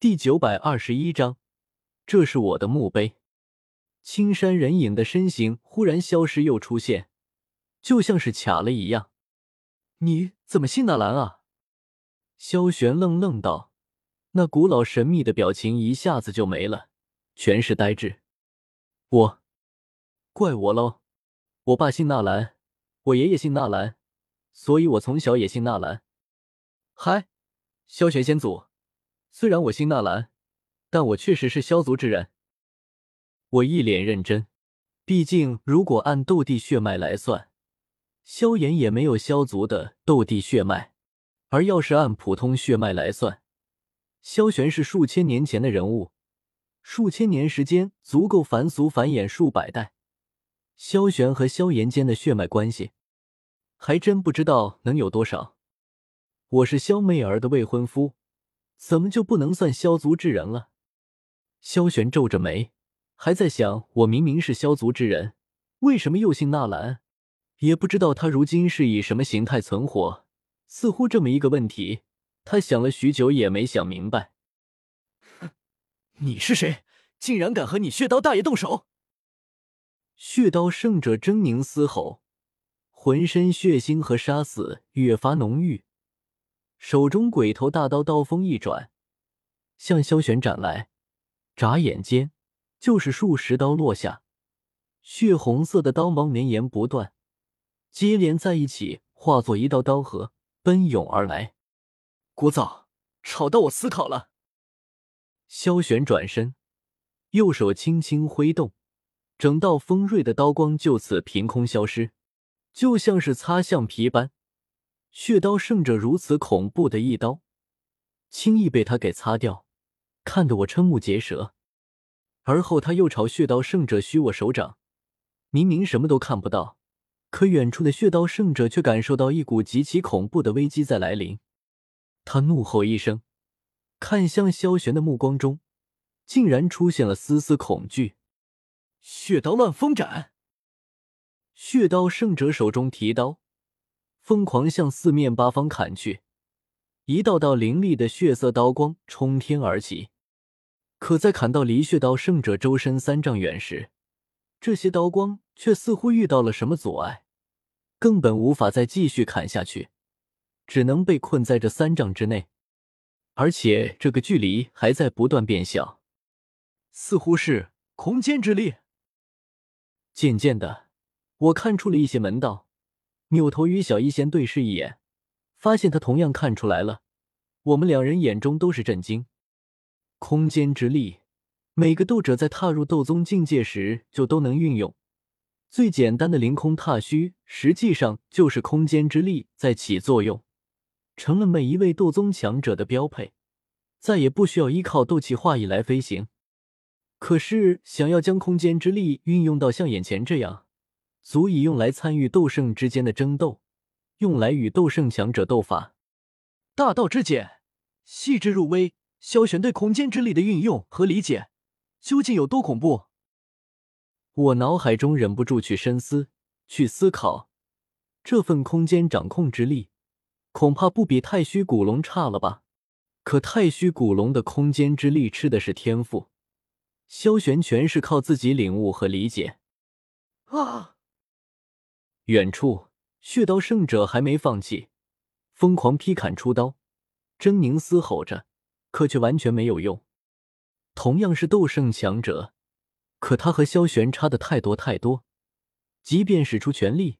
第九百二十一章，这是我的墓碑。青山人影的身形忽然消失又出现，就像是卡了一样。你怎么信纳兰啊？萧玄愣愣道，那古老神秘的表情一下子就没了，全是呆滞。我，怪我喽！我爸姓纳兰，我爷爷姓纳兰，所以我从小也姓纳兰。嗨，萧玄先祖。虽然我姓纳兰，但我确实是萧族之人。我一脸认真，毕竟如果按斗帝血脉来算，萧炎也没有萧族的斗帝血脉；而要是按普通血脉来算，萧玄是数千年前的人物，数千年时间足够凡俗繁衍数百代。萧玄和萧炎间的血脉关系，还真不知道能有多少。我是萧媚儿的未婚夫。怎么就不能算萧族之人了？萧玄皱着眉，还在想：我明明是萧族之人，为什么又姓纳兰？也不知道他如今是以什么形态存活。似乎这么一个问题，他想了许久也没想明白。哼，你是谁？竟然敢和你血刀大爷动手！血刀圣者狰狞嘶吼，浑身血腥和杀死越发浓郁。手中鬼头大刀刀锋一转，向萧玄斩来。眨眼间，就是数十刀落下，血红色的刀芒绵延不断，接连在一起，化作一道刀河奔涌而来。聒噪，吵到我思考了。萧玄转身，右手轻轻挥动，整道锋锐的刀光就此凭空消失，就像是擦橡皮般。血刀圣者如此恐怖的一刀，轻易被他给擦掉，看得我瞠目结舌。而后他又朝血刀圣者虚握手掌，明明什么都看不到，可远处的血刀圣者却感受到一股极其恐怖的危机在来临。他怒吼一声，看向萧玄的目光中，竟然出现了丝丝恐惧。血刀乱风斩！血刀圣者手中提刀。疯狂向四面八方砍去，一道道凌厉的血色刀光冲天而起。可在砍到离血刀圣者周身三丈远时，这些刀光却似乎遇到了什么阻碍，根本无法再继续砍下去，只能被困在这三丈之内。而且这个距离还在不断变小，似乎是空间之力。渐渐的，我看出了一些门道。扭头与小医仙对视一眼，发现他同样看出来了。我们两人眼中都是震惊。空间之力，每个斗者在踏入斗宗境界时就都能运用。最简单的凌空踏虚，实际上就是空间之力在起作用，成了每一位斗宗强者的标配，再也不需要依靠斗气化翼来飞行。可是，想要将空间之力运用到像眼前这样，足以用来参与斗圣之间的争斗，用来与斗圣强者斗法。大道之简，细致入微。萧玄对空间之力的运用和理解，究竟有多恐怖？我脑海中忍不住去深思，去思考。这份空间掌控之力，恐怕不比太虚古龙差了吧？可太虚古龙的空间之力吃的是天赋，萧玄全是靠自己领悟和理解。啊！远处，血刀圣者还没放弃，疯狂劈砍出刀，狰狞嘶吼着，可却完全没有用。同样是斗圣强者，可他和萧玄差的太多太多。即便使出全力，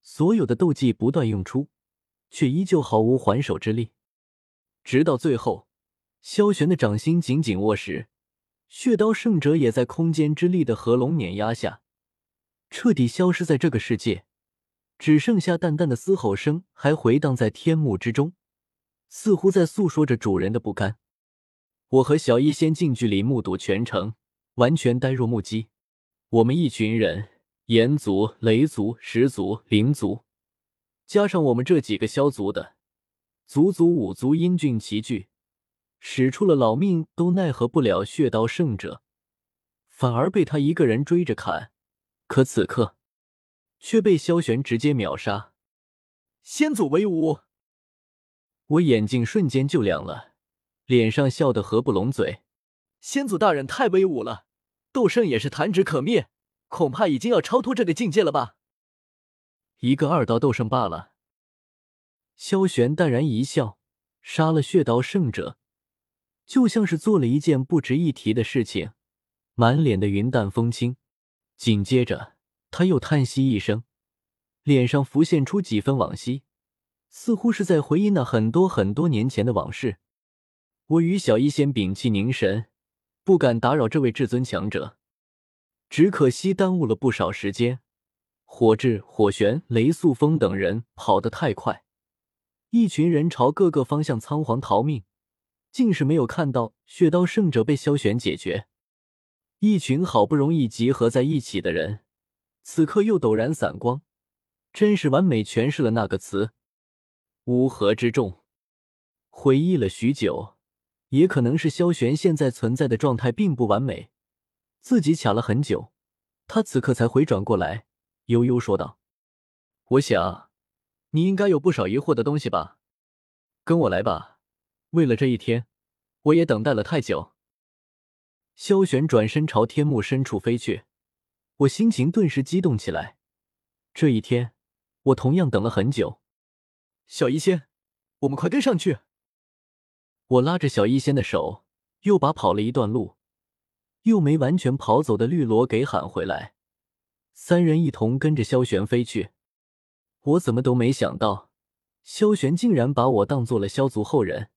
所有的斗技不断用出，却依旧毫无还手之力。直到最后，萧玄的掌心紧紧握实，血刀圣者也在空间之力的合龙碾压下，彻底消失在这个世界。只剩下淡淡的嘶吼声，还回荡在天幕之中，似乎在诉说着主人的不甘。我和小医仙近距离目睹全程，完全呆若木鸡。我们一群人，炎族、雷族、石族、灵族，加上我们这几个萧族的，足足五族英俊齐聚，使出了老命都奈何不了血刀圣者，反而被他一个人追着砍。可此刻。却被萧玄直接秒杀，先祖威武！我眼睛瞬间就亮了，脸上笑得合不拢嘴。先祖大人太威武了，斗圣也是弹指可灭，恐怕已经要超脱这个境界了吧？一个二道斗圣罢了。萧玄淡然一笑，杀了血刀圣者，就像是做了一件不值一提的事情，满脸的云淡风轻。紧接着，他又叹息一声，脸上浮现出几分往昔，似乎是在回忆那很多很多年前的往事。我与小医仙屏气凝神。不敢打扰这位至尊强者，只可惜耽误了不少时间。火智、火玄、雷素风等人跑得太快，一群人朝各个方向仓皇逃命，竟是没有看到血刀圣者被萧玄解决。一群好不容易集合在一起的人，此刻又陡然散光，真是完美诠释了那个词“乌合之众”。回忆了许久。也可能是萧玄现在存在的状态并不完美，自己卡了很久，他此刻才回转过来，悠悠说道：“我想，你应该有不少疑惑的东西吧？跟我来吧，为了这一天，我也等待了太久。”萧玄转身朝天幕深处飞去，我心情顿时激动起来。这一天，我同样等了很久。小医仙，我们快跟上去。我拉着小医仙的手，又把跑了一段路，又没完全跑走的绿萝给喊回来。三人一同跟着萧玄飞去。我怎么都没想到，萧玄竟然把我当做了萧族后人。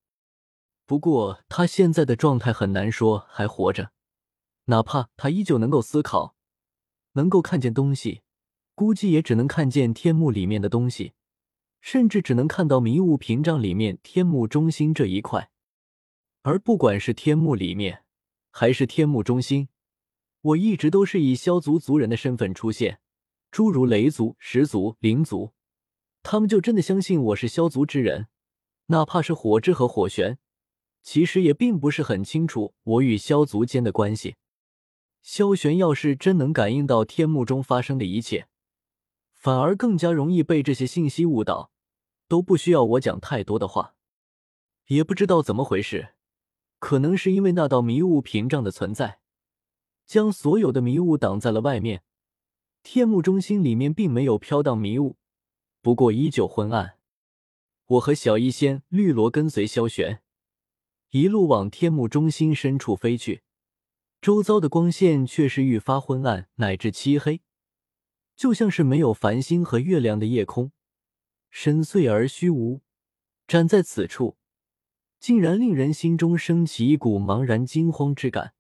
不过他现在的状态很难说还活着，哪怕他依旧能够思考，能够看见东西，估计也只能看见天幕里面的东西，甚至只能看到迷雾屏障里面天幕中心这一块。而不管是天幕里面，还是天幕中心，我一直都是以萧族族人的身份出现。诸如雷族、石族、灵族，他们就真的相信我是萧族之人。哪怕是火之和火玄，其实也并不是很清楚我与萧族间的关系。萧玄要是真能感应到天幕中发生的一切，反而更加容易被这些信息误导，都不需要我讲太多的话。也不知道怎么回事。可能是因为那道迷雾屏障的存在，将所有的迷雾挡在了外面。天幕中心里面并没有飘荡迷雾，不过依旧昏暗。我和小医仙、绿萝跟随萧玄，一路往天幕中心深处飞去。周遭的光线却是愈发昏暗，乃至漆黑，就像是没有繁星和月亮的夜空，深邃而虚无。站在此处。竟然令人心中升起一股茫然惊慌之感。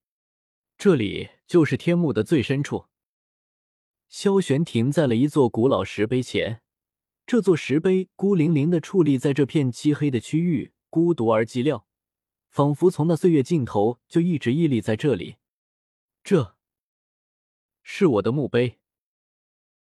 这里就是天幕的最深处。萧玄停在了一座古老石碑前，这座石碑孤零零的矗立在这片漆黑的区域，孤独而寂寥，仿佛从那岁月尽头就一直屹立在这里。这是我的墓碑。